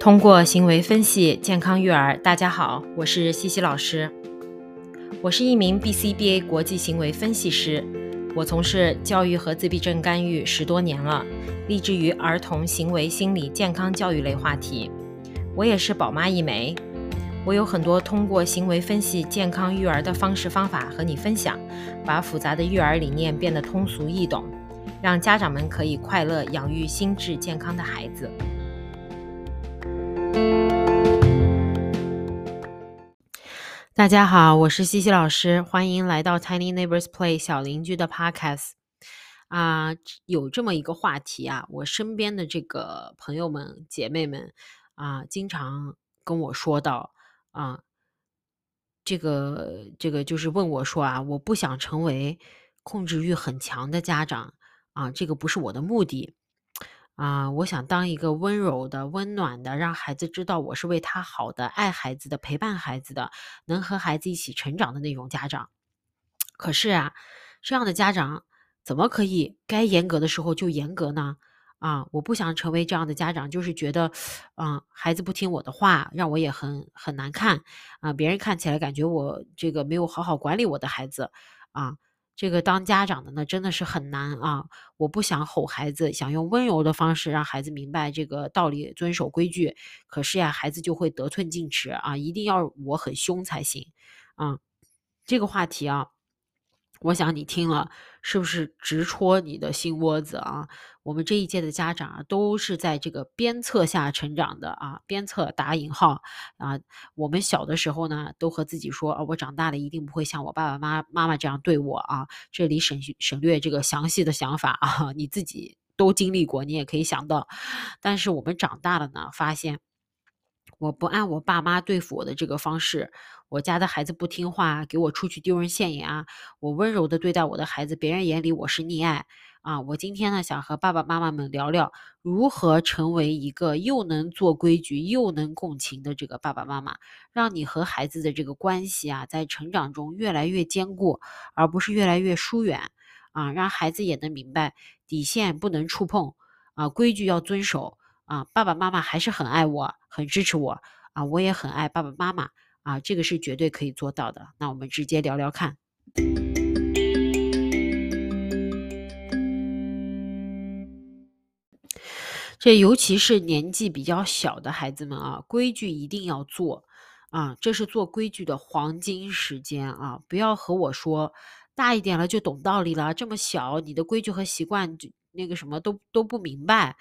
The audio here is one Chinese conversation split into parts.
通过行为分析健康育儿，大家好，我是西西老师。我是一名 BCBA 国际行为分析师，我从事教育和自闭症干预十多年了，立志于儿童行为心理健康教育类话题。我也是宝妈一枚，我有很多通过行为分析健康育儿的方式方法和你分享，把复杂的育儿理念变得通俗易懂，让家长们可以快乐养育心智健康的孩子。大家好，我是西西老师，欢迎来到 Tiny Neighbors Play 小邻居的 Podcast。啊，有这么一个话题啊，我身边的这个朋友们、姐妹们啊，经常跟我说到啊，这个这个就是问我说啊，我不想成为控制欲很强的家长啊，这个不是我的目的。啊，我想当一个温柔的、温暖的，让孩子知道我是为他好的、爱孩子的、陪伴孩子的，能和孩子一起成长的那种家长。可是啊，这样的家长怎么可以该严格的时候就严格呢？啊，我不想成为这样的家长，就是觉得，嗯，孩子不听我的话，让我也很很难看啊。别人看起来感觉我这个没有好好管理我的孩子啊。这个当家长的呢，真的是很难啊！我不想吼孩子，想用温柔的方式让孩子明白这个道理，遵守规矩。可是呀，孩子就会得寸进尺啊，一定要我很凶才行啊！这个话题啊。我想你听了是不是直戳你的心窝子啊？我们这一届的家长啊，都是在这个鞭策下成长的啊，鞭策打引号啊。我们小的时候呢，都和自己说啊，我长大了一定不会像我爸爸妈妈妈这样对我啊。这里省省略这个详细的想法啊，你自己都经历过，你也可以想到。但是我们长大了呢，发现。我不按我爸妈对付我的这个方式，我家的孩子不听话，给我出去丢人现眼啊！我温柔的对待我的孩子，别人眼里我是溺爱啊！我今天呢，想和爸爸妈妈们聊聊，如何成为一个又能做规矩又能共情的这个爸爸妈妈，让你和孩子的这个关系啊，在成长中越来越坚固，而不是越来越疏远啊！让孩子也能明白底线不能触碰啊，规矩要遵守。啊，爸爸妈妈还是很爱我，很支持我啊，我也很爱爸爸妈妈啊，这个是绝对可以做到的。那我们直接聊聊看。这尤其是年纪比较小的孩子们啊，规矩一定要做啊，这是做规矩的黄金时间啊！不要和我说大一点了就懂道理了，这么小你的规矩和习惯就那个什么都都不明白。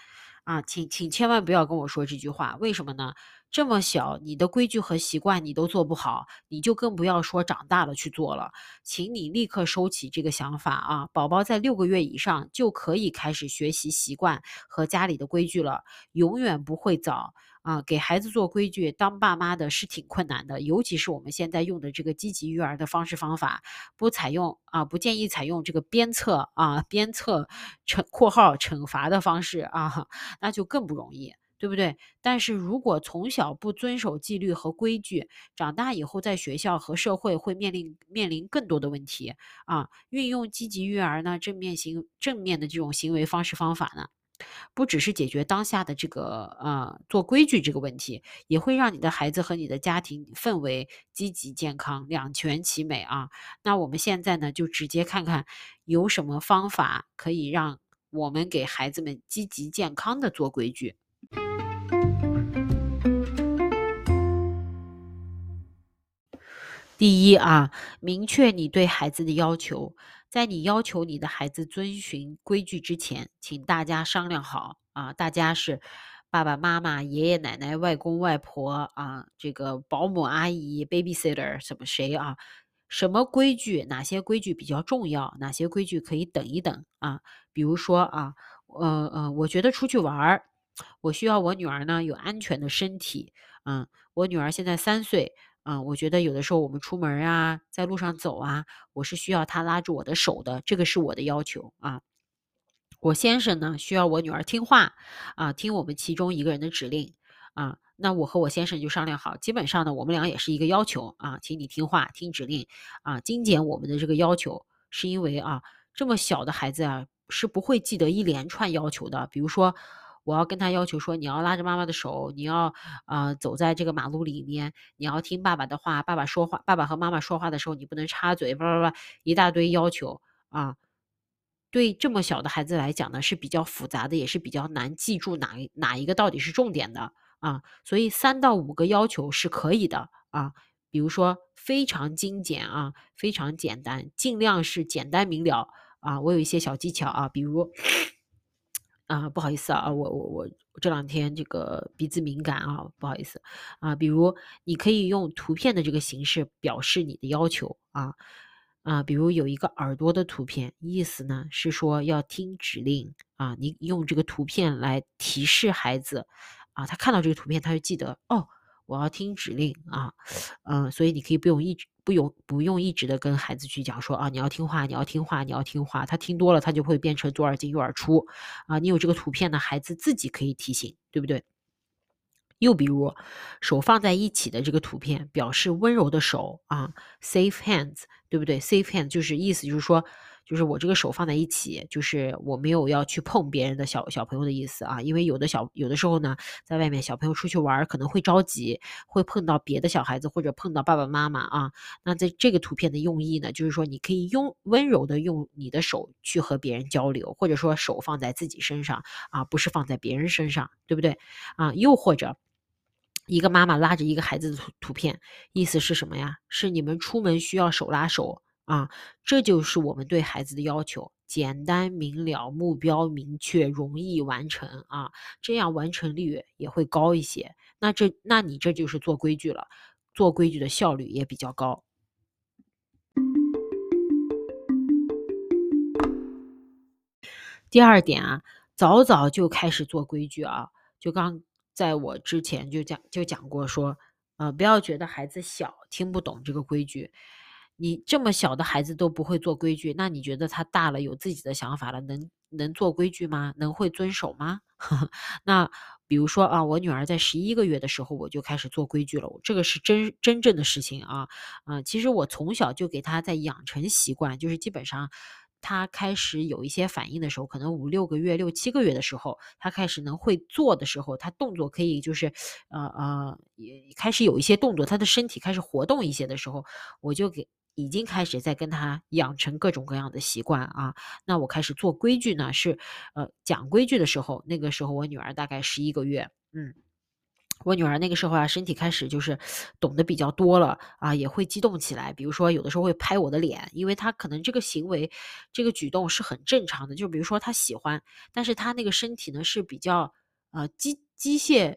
啊，请请千万不要跟我说这句话，为什么呢？这么小，你的规矩和习惯你都做不好，你就更不要说长大了去做了。请你立刻收起这个想法啊！宝宝在六个月以上就可以开始学习习惯和家里的规矩了，永远不会早。啊，给孩子做规矩，当爸妈的是挺困难的，尤其是我们现在用的这个积极育儿的方式方法，不采用啊，不建议采用这个鞭策啊，鞭策 惩（括号惩罚）的方式啊，那就更不容易，对不对？但是如果从小不遵守纪律和规矩，长大以后在学校和社会会面临面临更多的问题啊。运用积极育儿呢，正面行正面的这种行为方式方法呢？不只是解决当下的这个呃做规矩这个问题，也会让你的孩子和你的家庭氛围积极健康两全其美啊。那我们现在呢，就直接看看有什么方法可以让我们给孩子们积极健康的做规矩。第一啊，明确你对孩子的要求。在你要求你的孩子遵循规矩之前，请大家商量好啊！大家是爸爸妈妈、爷爷奶奶、外公外婆啊，这个保姆阿姨、babysitter 什么谁啊？什么规矩？哪些规矩比较重要？哪些规矩可以等一等啊？比如说啊，呃呃，我觉得出去玩儿，我需要我女儿呢有安全的身体。嗯，我女儿现在三岁。嗯，我觉得有的时候我们出门啊，在路上走啊，我是需要她拉住我的手的，这个是我的要求啊。我先生呢，需要我女儿听话啊，听我们其中一个人的指令啊。那我和我先生就商量好，基本上呢，我们俩也是一个要求啊，请你听话，听指令啊。精简我们的这个要求，是因为啊，这么小的孩子啊，是不会记得一连串要求的。比如说，我要跟他要求说，你要拉着妈妈的手，你要呃走在这个马路里面，你要听爸爸的话，爸爸说话，爸爸和妈妈说话的时候你不能插嘴，叭叭叭一大堆要求啊。对这么小的孩子来讲呢，是比较复杂的，也是比较难记住哪哪一个到底是重点的啊。所以三到五个要求是可以的啊。比如说非常精简啊，非常简单，尽量是简单明了啊。我有一些小技巧啊，比如啊，不好意思啊，我我我这两天这个鼻子敏感啊，不好意思啊。比如你可以用图片的这个形式表示你的要求啊。啊，比如有一个耳朵的图片，意思呢是说要听指令啊，你用这个图片来提示孩子啊，他看到这个图片他就记得哦，我要听指令啊，嗯，所以你可以不用一直不用不用一直的跟孩子去讲说啊，你要听话，你要听话，你要听话，他听多了他就会变成左耳进右耳出啊，你有这个图片呢，孩子自己可以提醒，对不对？又比如，手放在一起的这个图片，表示温柔的手啊，safe hands，对不对？safe hands 就是意思就是说，就是我这个手放在一起，就是我没有要去碰别人的小小朋友的意思啊。因为有的小有的时候呢，在外面小朋友出去玩可能会着急，会碰到别的小孩子或者碰到爸爸妈妈啊。那在这个图片的用意呢，就是说你可以用温柔的用你的手去和别人交流，或者说手放在自己身上啊，不是放在别人身上，对不对？啊，又或者。一个妈妈拉着一个孩子的图图片，意思是什么呀？是你们出门需要手拉手啊，这就是我们对孩子的要求：简单明了，目标明确，容易完成啊，这样完成率也会高一些。那这，那你这就是做规矩了，做规矩的效率也比较高。第二点啊，早早就开始做规矩啊，就刚。在我之前就讲就讲过说，呃，不要觉得孩子小听不懂这个规矩，你这么小的孩子都不会做规矩，那你觉得他大了有自己的想法了，能能做规矩吗？能会遵守吗？那比如说啊，我女儿在十一个月的时候我就开始做规矩了，这个是真真正的事情啊，啊，其实我从小就给她在养成习惯，就是基本上。他开始有一些反应的时候，可能五六个月、六七个月的时候，他开始能会做的时候，他动作可以就是，呃呃，也开始有一些动作，他的身体开始活动一些的时候，我就给已经开始在跟他养成各种各样的习惯啊。那我开始做规矩呢，是呃讲规矩的时候，那个时候我女儿大概十一个月，嗯。我女儿那个时候啊，身体开始就是懂得比较多了啊，也会激动起来。比如说，有的时候会拍我的脸，因为她可能这个行为、这个举动是很正常的。就比如说，她喜欢，但是她那个身体呢是比较呃机机械。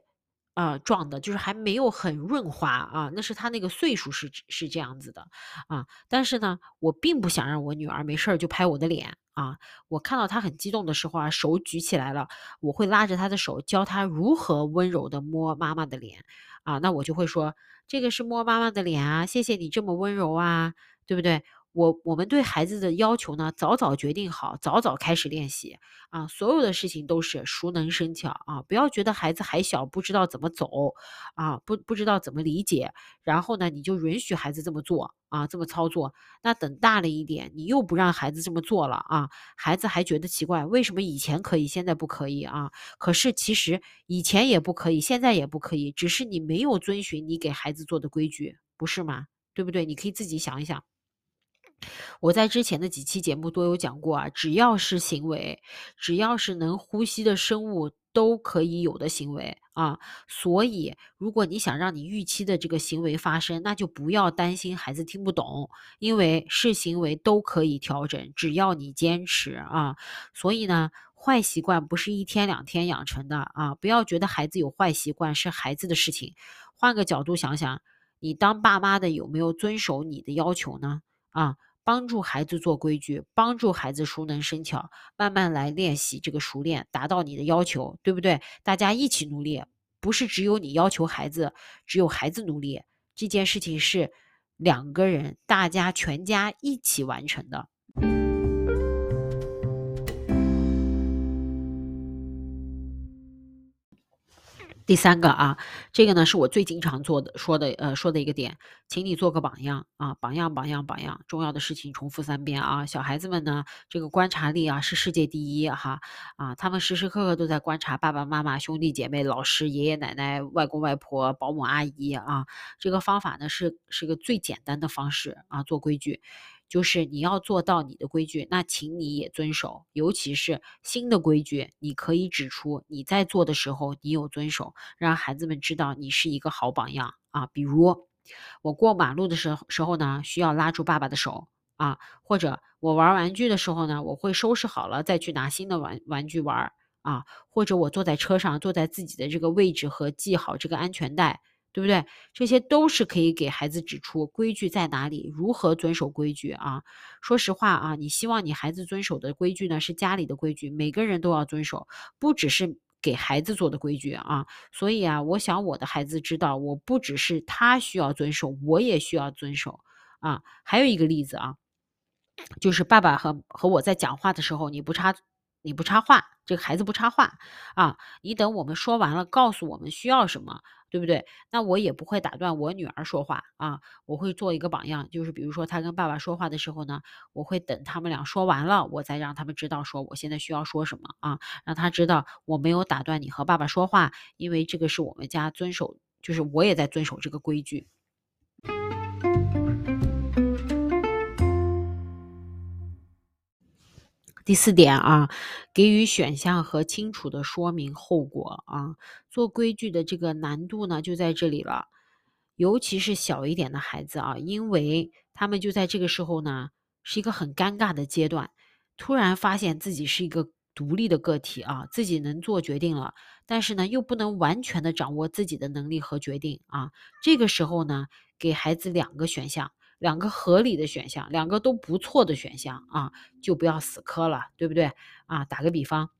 啊，壮的，就是还没有很润滑啊，那是他那个岁数是是这样子的啊。但是呢，我并不想让我女儿没事儿就拍我的脸啊。我看到她很激动的时候啊，手举起来了，我会拉着她的手，教她如何温柔的摸妈妈的脸啊。那我就会说，这个是摸妈妈的脸啊，谢谢你这么温柔啊，对不对？我我们对孩子的要求呢，早早决定好，早早开始练习啊，所有的事情都是熟能生巧啊，不要觉得孩子还小，不知道怎么走啊，不不知道怎么理解，然后呢，你就允许孩子这么做啊，这么操作，那等大了一点，你又不让孩子这么做了啊，孩子还觉得奇怪，为什么以前可以，现在不可以啊？可是其实以前也不可以，现在也不可以，只是你没有遵循你给孩子做的规矩，不是吗？对不对？你可以自己想一想。我在之前的几期节目都有讲过啊，只要是行为，只要是能呼吸的生物都可以有的行为啊。所以，如果你想让你预期的这个行为发生，那就不要担心孩子听不懂，因为是行为都可以调整，只要你坚持啊。所以呢，坏习惯不是一天两天养成的啊，不要觉得孩子有坏习惯是孩子的事情。换个角度想想，你当爸妈的有没有遵守你的要求呢？啊？帮助孩子做规矩，帮助孩子熟能生巧，慢慢来练习这个熟练，达到你的要求，对不对？大家一起努力，不是只有你要求孩子，只有孩子努力，这件事情是两个人，大家全家一起完成的。第三个啊，这个呢是我最经常做的说的呃说的一个点，请你做个榜样啊，榜样榜样榜样，重要的事情重复三遍啊。小孩子们呢，这个观察力啊是世界第一哈啊，他们时时刻刻都在观察爸爸妈妈、兄弟姐妹、老师、爷爷奶奶、外公外婆、保姆阿姨啊。这个方法呢是是个最简单的方式啊，做规矩。就是你要做到你的规矩，那请你也遵守，尤其是新的规矩，你可以指出你在做的时候你有遵守，让孩子们知道你是一个好榜样啊。比如我过马路的时候时候呢，需要拉住爸爸的手啊，或者我玩玩具的时候呢，我会收拾好了再去拿新的玩玩具玩啊，或者我坐在车上，坐在自己的这个位置和系好这个安全带。对不对？这些都是可以给孩子指出规矩在哪里，如何遵守规矩啊？说实话啊，你希望你孩子遵守的规矩呢，是家里的规矩，每个人都要遵守，不只是给孩子做的规矩啊。所以啊，我想我的孩子知道，我不只是他需要遵守，我也需要遵守啊。还有一个例子啊，就是爸爸和和我在讲话的时候，你不插。你不插话，这个孩子不插话啊！你等我们说完了，告诉我们需要什么，对不对？那我也不会打断我女儿说话啊！我会做一个榜样，就是比如说她跟爸爸说话的时候呢，我会等他们俩说完了，我再让他们知道说我现在需要说什么啊，让他知道我没有打断你和爸爸说话，因为这个是我们家遵守，就是我也在遵守这个规矩。第四点啊，给予选项和清楚的说明后果啊。做规矩的这个难度呢，就在这里了。尤其是小一点的孩子啊，因为他们就在这个时候呢，是一个很尴尬的阶段，突然发现自己是一个独立的个体啊，自己能做决定了，但是呢，又不能完全的掌握自己的能力和决定啊。这个时候呢，给孩子两个选项。两个合理的选项，两个都不错的选项啊，就不要死磕了，对不对啊？打个比方，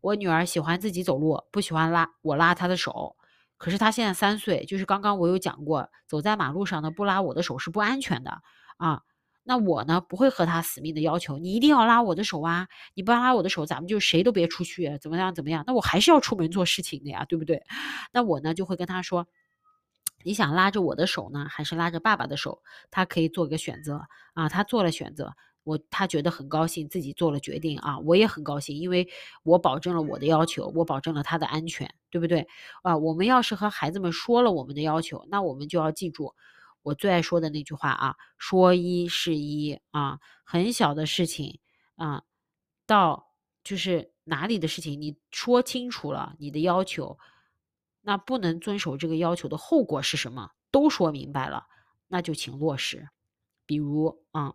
我女儿喜欢自己走路，不喜欢拉我拉她的手。可是她现在三岁，就是刚刚我有讲过，走在马路上呢，不拉我的手是不安全的啊。那我呢，不会和她死命的要求，你一定要拉我的手啊！你不拉我的手，咱们就谁都别出去，怎么样怎么样？那我还是要出门做事情的呀，对不对？那我呢，就会跟她说。你想拉着我的手呢，还是拉着爸爸的手？他可以做个选择啊，他做了选择，我他觉得很高兴，自己做了决定啊，我也很高兴，因为我保证了我的要求，我保证了他的安全，对不对啊？我们要是和孩子们说了我们的要求，那我们就要记住我最爱说的那句话啊，说一是一啊，很小的事情啊，到就是哪里的事情，你说清楚了你的要求。那不能遵守这个要求的后果是什么？都说明白了，那就请落实。比如啊，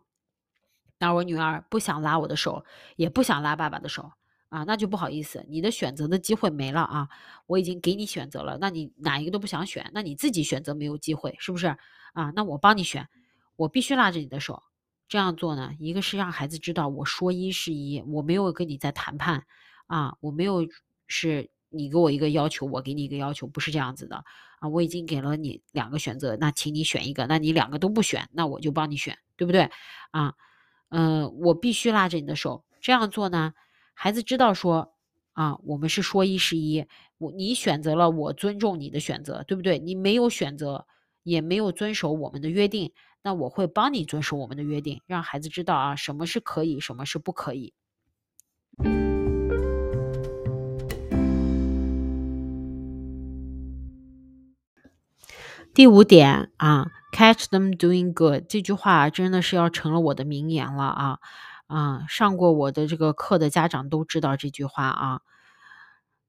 那我女儿不想拉我的手，也不想拉爸爸的手啊，那就不好意思，你的选择的机会没了啊。我已经给你选择了，那你哪一个都不想选，那你自己选择没有机会，是不是啊？那我帮你选，我必须拉着你的手。这样做呢，一个是让孩子知道我说一是一，我没有跟你在谈判啊，我没有是。你给我一个要求，我给你一个要求，不是这样子的啊！我已经给了你两个选择，那请你选一个。那你两个都不选，那我就帮你选，对不对啊？嗯，我必须拉着你的手，这样做呢，孩子知道说啊，我们是说一是一，我你选择了，我尊重你的选择，对不对？你没有选择，也没有遵守我们的约定，那我会帮你遵守我们的约定，让孩子知道啊，什么是可以，什么是不可以。第五点啊，catch them doing good 这句话真的是要成了我的名言了啊啊！上过我的这个课的家长都知道这句话啊。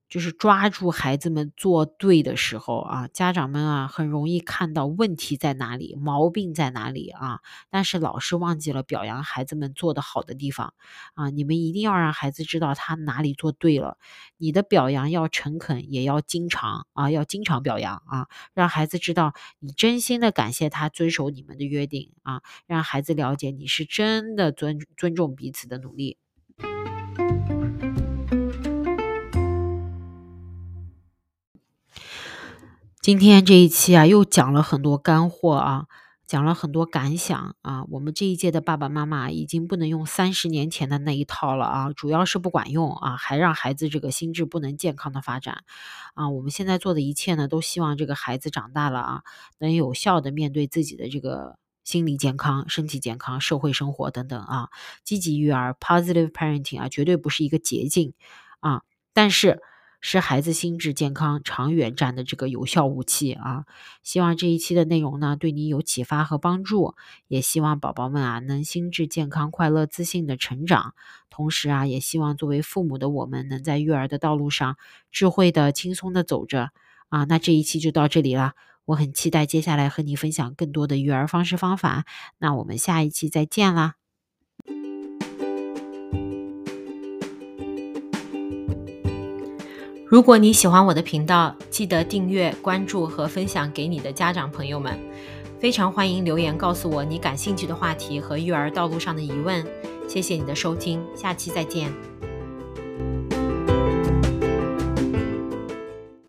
就是抓住孩子们做对的时候啊，家长们啊很容易看到问题在哪里，毛病在哪里啊，但是老是忘记了表扬孩子们做的好的地方啊。你们一定要让孩子知道他哪里做对了，你的表扬要诚恳，也要经常啊，要经常表扬啊，让孩子知道你真心的感谢他遵守你们的约定啊，让孩子了解你是真的尊尊重彼此的努力。今天这一期啊，又讲了很多干货啊！讲了很多感想啊。我们这一届的爸爸妈妈已经不能用三十年前的那一套了啊，主要是不管用啊，还让孩子这个心智不能健康的发展啊。我们现在做的一切呢，都希望这个孩子长大了啊，能有效的面对自己的这个心理健康、身体健康、社会生活等等啊。积极育儿 （positive parenting） 啊，绝对不是一个捷径啊，但是。是孩子心智健康长远战的这个有效武器啊！希望这一期的内容呢对你有启发和帮助，也希望宝宝们啊能心智健康、快乐、自信的成长。同时啊，也希望作为父母的我们能在育儿的道路上智慧的、轻松的走着啊！那这一期就到这里了，我很期待接下来和你分享更多的育儿方式方法。那我们下一期再见啦！如果你喜欢我的频道，记得订阅、关注和分享给你的家长朋友们。非常欢迎留言告诉我你感兴趣的话题和育儿道路上的疑问。谢谢你的收听，下期再见。